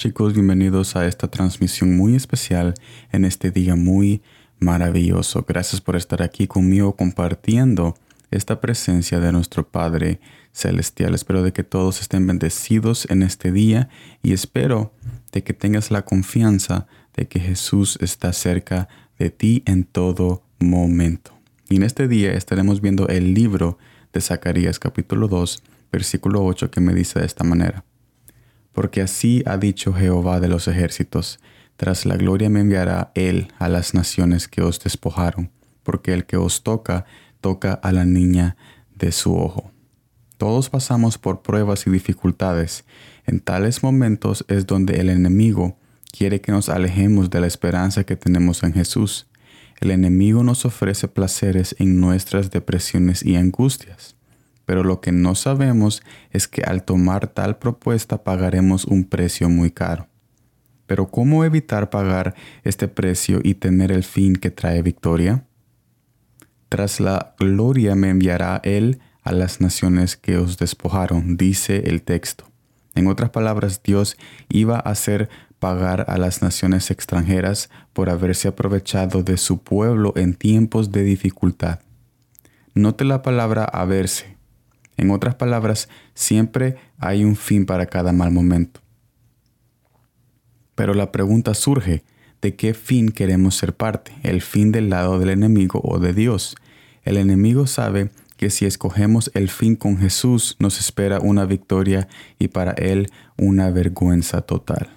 Chicos, bienvenidos a esta transmisión muy especial en este día muy maravilloso. Gracias por estar aquí conmigo compartiendo esta presencia de nuestro Padre Celestial. Espero de que todos estén bendecidos en este día y espero de que tengas la confianza de que Jesús está cerca de ti en todo momento. Y en este día estaremos viendo el libro de Zacarías capítulo 2, versículo 8 que me dice de esta manera. Porque así ha dicho Jehová de los ejércitos, tras la gloria me enviará Él a las naciones que os despojaron, porque el que os toca, toca a la niña de su ojo. Todos pasamos por pruebas y dificultades. En tales momentos es donde el enemigo quiere que nos alejemos de la esperanza que tenemos en Jesús. El enemigo nos ofrece placeres en nuestras depresiones y angustias pero lo que no sabemos es que al tomar tal propuesta pagaremos un precio muy caro. Pero ¿cómo evitar pagar este precio y tener el fin que trae victoria? Tras la gloria me enviará Él a las naciones que os despojaron, dice el texto. En otras palabras, Dios iba a hacer pagar a las naciones extranjeras por haberse aprovechado de su pueblo en tiempos de dificultad. Note la palabra haberse. En otras palabras, siempre hay un fin para cada mal momento. Pero la pregunta surge, ¿de qué fin queremos ser parte? ¿El fin del lado del enemigo o de Dios? El enemigo sabe que si escogemos el fin con Jesús nos espera una victoria y para él una vergüenza total.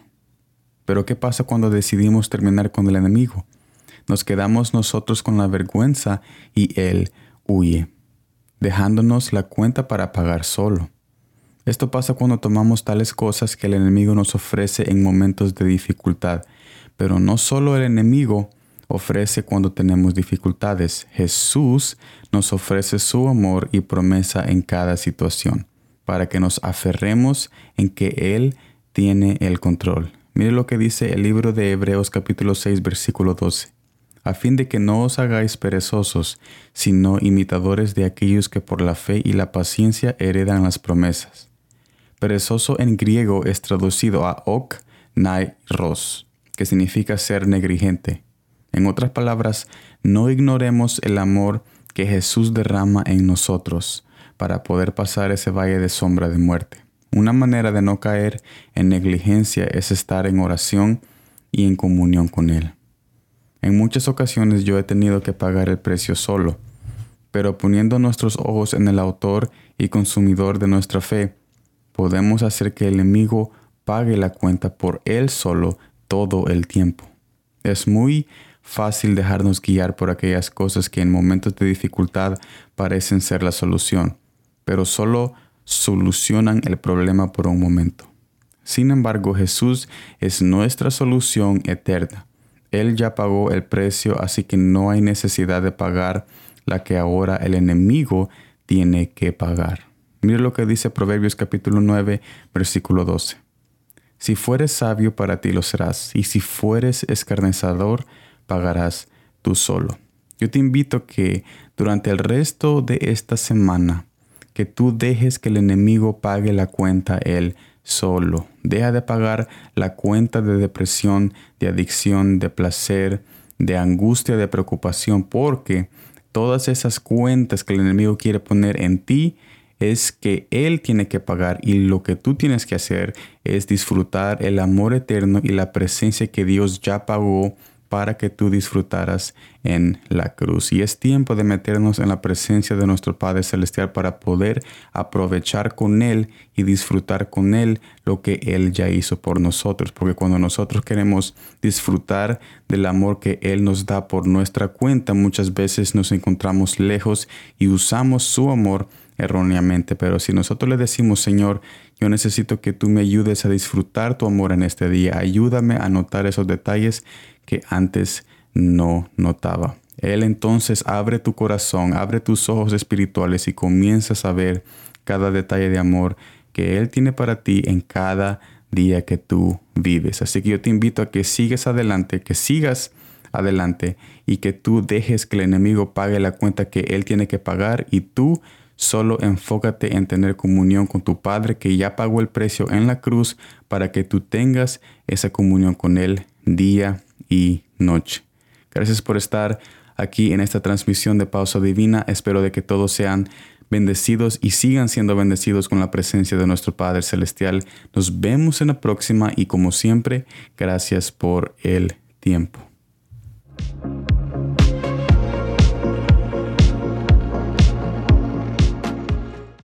Pero ¿qué pasa cuando decidimos terminar con el enemigo? Nos quedamos nosotros con la vergüenza y él huye dejándonos la cuenta para pagar solo. Esto pasa cuando tomamos tales cosas que el enemigo nos ofrece en momentos de dificultad, pero no solo el enemigo ofrece cuando tenemos dificultades, Jesús nos ofrece su amor y promesa en cada situación, para que nos aferremos en que Él tiene el control. Mire lo que dice el libro de Hebreos capítulo 6 versículo 12 a fin de que no os hagáis perezosos, sino imitadores de aquellos que por la fe y la paciencia heredan las promesas. Perezoso en griego es traducido a ok nai ros, que significa ser negligente. En otras palabras, no ignoremos el amor que Jesús derrama en nosotros para poder pasar ese valle de sombra de muerte. Una manera de no caer en negligencia es estar en oración y en comunión con Él. En muchas ocasiones yo he tenido que pagar el precio solo, pero poniendo nuestros ojos en el autor y consumidor de nuestra fe, podemos hacer que el enemigo pague la cuenta por él solo todo el tiempo. Es muy fácil dejarnos guiar por aquellas cosas que en momentos de dificultad parecen ser la solución, pero solo solucionan el problema por un momento. Sin embargo, Jesús es nuestra solución eterna. Él ya pagó el precio, así que no hay necesidad de pagar la que ahora el enemigo tiene que pagar. Mire lo que dice Proverbios capítulo 9, versículo 12. Si fueres sabio, para ti lo serás, y si fueres escarnecedor, pagarás tú solo. Yo te invito que durante el resto de esta semana, que tú dejes que el enemigo pague la cuenta él solo. Deja de pagar la cuenta de depresión, de adicción, de placer, de angustia, de preocupación, porque todas esas cuentas que el enemigo quiere poner en ti es que Él tiene que pagar y lo que tú tienes que hacer es disfrutar el amor eterno y la presencia que Dios ya pagó para que tú disfrutaras en la cruz. Y es tiempo de meternos en la presencia de nuestro Padre Celestial para poder aprovechar con Él y disfrutar con Él lo que Él ya hizo por nosotros. Porque cuando nosotros queremos disfrutar del amor que Él nos da por nuestra cuenta, muchas veces nos encontramos lejos y usamos su amor erróneamente, pero si nosotros le decimos, Señor, yo necesito que tú me ayudes a disfrutar tu amor en este día, ayúdame a notar esos detalles que antes no notaba. Él entonces abre tu corazón, abre tus ojos espirituales y comienzas a ver cada detalle de amor que Él tiene para ti en cada día que tú vives. Así que yo te invito a que sigas adelante, que sigas adelante y que tú dejes que el enemigo pague la cuenta que Él tiene que pagar y tú Solo enfócate en tener comunión con tu Padre que ya pagó el precio en la cruz para que tú tengas esa comunión con Él día y noche. Gracias por estar aquí en esta transmisión de Pausa Divina. Espero de que todos sean bendecidos y sigan siendo bendecidos con la presencia de nuestro Padre Celestial. Nos vemos en la próxima y como siempre, gracias por el tiempo.